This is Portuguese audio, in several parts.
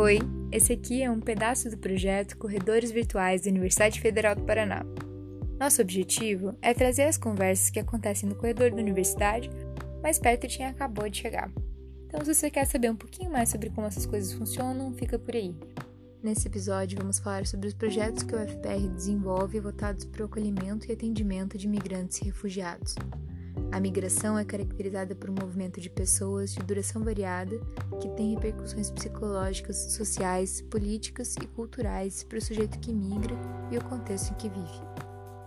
Oi, esse aqui é um pedaço do projeto Corredores Virtuais da Universidade Federal do Paraná. Nosso objetivo é trazer as conversas que acontecem no corredor da universidade mais perto de quem acabou de chegar. Então, se você quer saber um pouquinho mais sobre como essas coisas funcionam, fica por aí. Nesse episódio, vamos falar sobre os projetos que o FPR desenvolve voltados para o acolhimento e atendimento de imigrantes e refugiados. A migração é caracterizada por um movimento de pessoas de duração variada que tem repercussões psicológicas, sociais, políticas e culturais para o sujeito que migra e o contexto em que vive.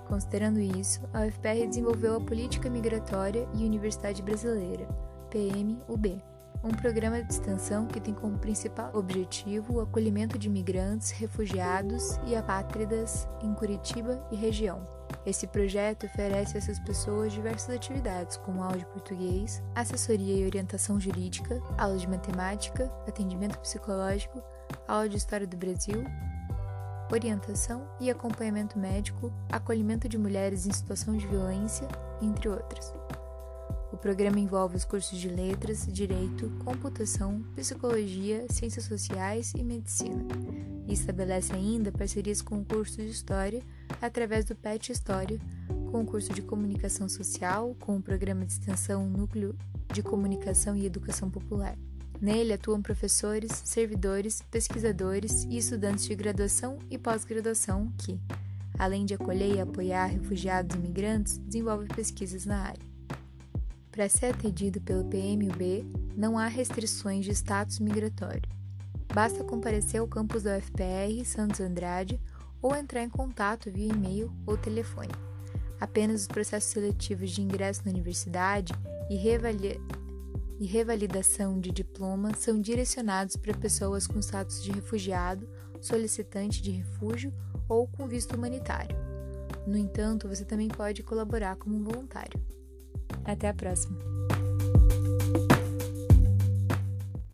Considerando isso, a UFPR desenvolveu a Política Migratória e Universidade Brasileira, PMUB, um programa de extensão que tem como principal objetivo o acolhimento de imigrantes, refugiados e apátridas em Curitiba e região. Esse projeto oferece a essas pessoas diversas atividades, como aula de português, assessoria e orientação jurídica, aula de matemática, atendimento psicológico, aula de história do Brasil, orientação e acompanhamento médico, acolhimento de mulheres em situação de violência, entre outras. O programa envolve os cursos de letras, direito, computação, psicologia, ciências sociais e medicina, e estabelece ainda parcerias com o curso de história através do PET História, com o curso de comunicação social, com o programa de extensão Núcleo de Comunicação e Educação Popular. Nele atuam professores, servidores, pesquisadores e estudantes de graduação e pós-graduação que, além de acolher e apoiar refugiados e imigrantes, desenvolvem pesquisas na área. Para ser atendido pelo PMUB, não há restrições de status migratório. Basta comparecer ao campus da UFPR Santos Andrade ou entrar em contato via e-mail ou telefone. Apenas os processos seletivos de ingresso na universidade e, e revalidação de diploma são direcionados para pessoas com status de refugiado, solicitante de refúgio ou com visto humanitário. No entanto, você também pode colaborar como voluntário. Até a próxima!